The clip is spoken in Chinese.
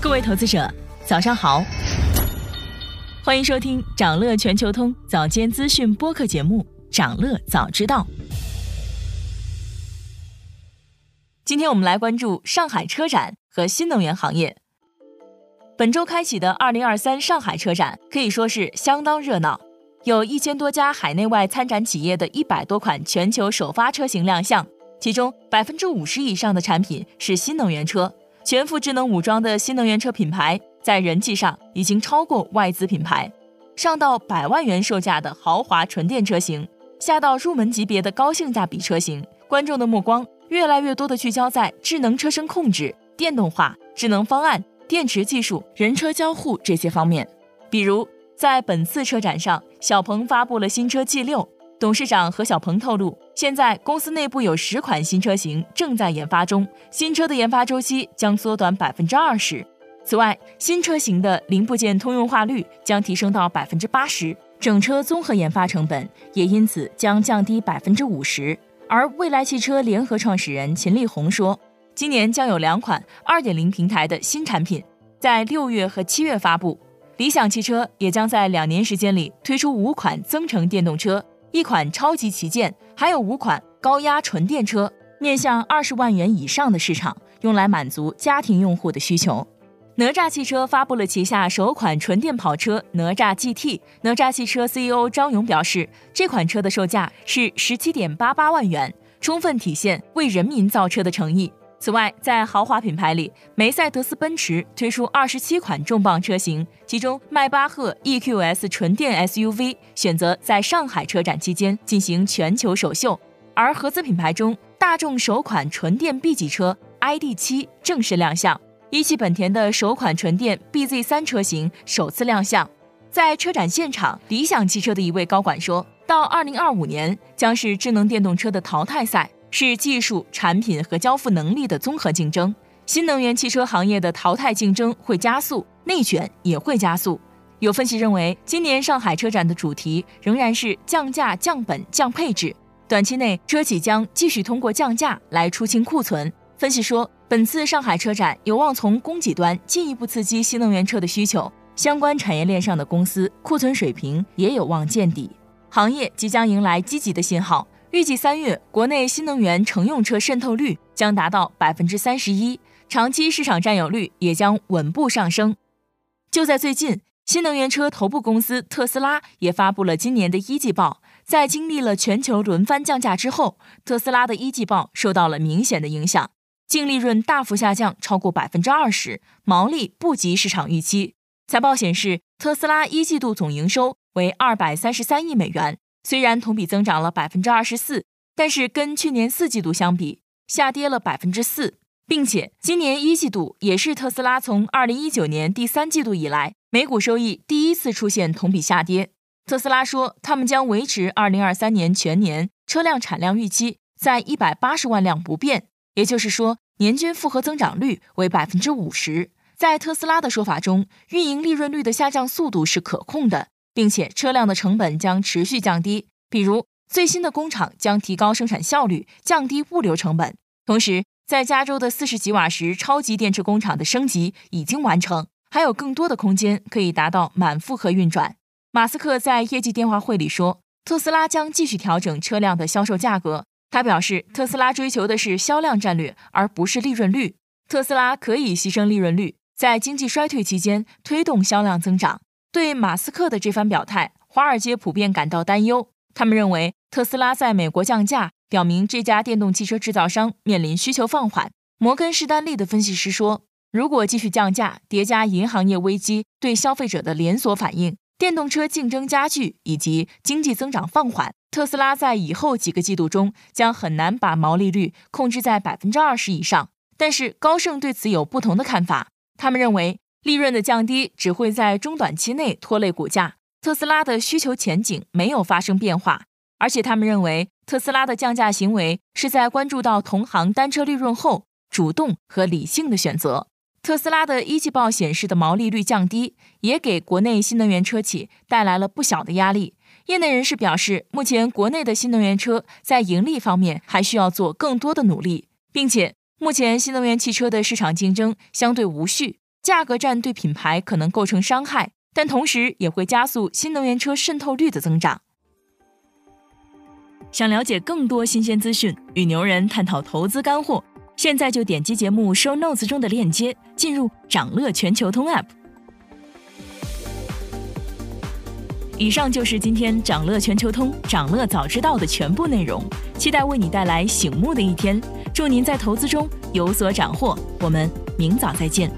各位投资者，早上好，欢迎收听长乐全球通早间资讯播客节目《长乐早知道》。今天我们来关注上海车展和新能源行业。本周开启的二零二三上海车展可以说是相当热闹，有一千多家海内外参展企业的一百多款全球首发车型亮相，其中百分之五十以上的产品是新能源车。全副智能武装的新能源车品牌，在人气上已经超过外资品牌。上到百万元售价的豪华纯电车型，下到入门级别的高性价比车型，观众的目光越来越多的聚焦在智能车身控制、电动化、智能方案、电池技术、人车交互这些方面。比如，在本次车展上，小鹏发布了新车 G 六。董事长何小鹏透露，现在公司内部有十款新车型正在研发中，新车的研发周期将缩短百分之二十。此外，新车型的零部件通用化率将提升到百分之八十，整车综合研发成本也因此将降低百分之五十。而蔚来汽车联合创始人秦力红说，今年将有两款二点零平台的新产品在六月和七月发布，理想汽车也将在两年时间里推出五款增程电动车。一款超级旗舰，还有五款高压纯电车，面向二十万元以上的市场，用来满足家庭用户的需求。哪吒汽车发布了旗下首款纯电跑车哪吒 GT。哪吒汽车 CEO 张勇表示，这款车的售价是十七点八八万元，充分体现为人民造车的诚意。此外，在豪华品牌里，梅赛德斯奔驰推出二十七款重磅车型，其中迈巴赫 EQS 纯电 SUV 选择在上海车展期间进行全球首秀。而合资品牌中，大众首款纯电 B 级车 ID.7 正式亮相，一汽本田的首款纯电 BZ3 车型首次亮相。在车展现场，理想汽车的一位高管说：“到二零二五年，将是智能电动车的淘汰赛。”是技术、产品和交付能力的综合竞争。新能源汽车行业的淘汰竞争会加速，内卷也会加速。有分析认为，今年上海车展的主题仍然是降价、降本、降配置。短期内，车企将继续通过降价来出清库存。分析说，本次上海车展有望从供给端进一步刺激新能源车的需求，相关产业链上的公司库存水平也有望见底，行业即将迎来积极的信号。预计三月，国内新能源乘用车渗透率将达到百分之三十一，长期市场占有率也将稳步上升。就在最近，新能源车头部公司特斯拉也发布了今年的一季报。在经历了全球轮番降价之后，特斯拉的一季报受到了明显的影响，净利润大幅下降超过百分之二十，毛利不及市场预期。财报显示，特斯拉一季度总营收为二百三十三亿美元。虽然同比增长了百分之二十四，但是跟去年四季度相比，下跌了百分之四，并且今年一季度也是特斯拉从二零一九年第三季度以来每股收益第一次出现同比下跌。特斯拉说，他们将维持二零二三年全年车辆产量预期在一百八十万辆不变，也就是说，年均复合增长率为百分之五十。在特斯拉的说法中，运营利润率的下降速度是可控的。并且车辆的成本将持续降低，比如最新的工厂将提高生产效率，降低物流成本。同时，在加州的四十几瓦时超级电池工厂的升级已经完成，还有更多的空间可以达到满负荷运转。马斯克在业绩电话会里说，特斯拉将继续调整车辆的销售价格。他表示，特斯拉追求的是销量战略，而不是利润率。特斯拉可以牺牲利润率，在经济衰退期间推动销量增长。对马斯克的这番表态，华尔街普遍感到担忧。他们认为，特斯拉在美国降价，表明这家电动汽车制造商面临需求放缓。摩根士丹利的分析师说，如果继续降价，叠加银行业危机对消费者的连锁反应，电动车竞争加剧，以及经济增长放缓，特斯拉在以后几个季度中将很难把毛利率控制在百分之二十以上。但是高盛对此有不同的看法，他们认为。利润的降低只会在中短期内拖累股价。特斯拉的需求前景没有发生变化，而且他们认为特斯拉的降价行为是在关注到同行单车利润后主动和理性的选择。特斯拉的一季报显示的毛利率降低，也给国内新能源车企带来了不小的压力。业内人士表示，目前国内的新能源车在盈利方面还需要做更多的努力，并且。目前新能源汽车的市场竞争相对无序，价格战对品牌可能构成伤害，但同时也会加速新能源车渗透率的增长。想了解更多新鲜资讯，与牛人探讨投资干货，现在就点击节目 show notes 中的链接，进入掌乐全球通 app。以上就是今天掌乐全球通、掌乐早知道的全部内容，期待为你带来醒目的一天。祝您在投资中有所斩获，我们明早再见。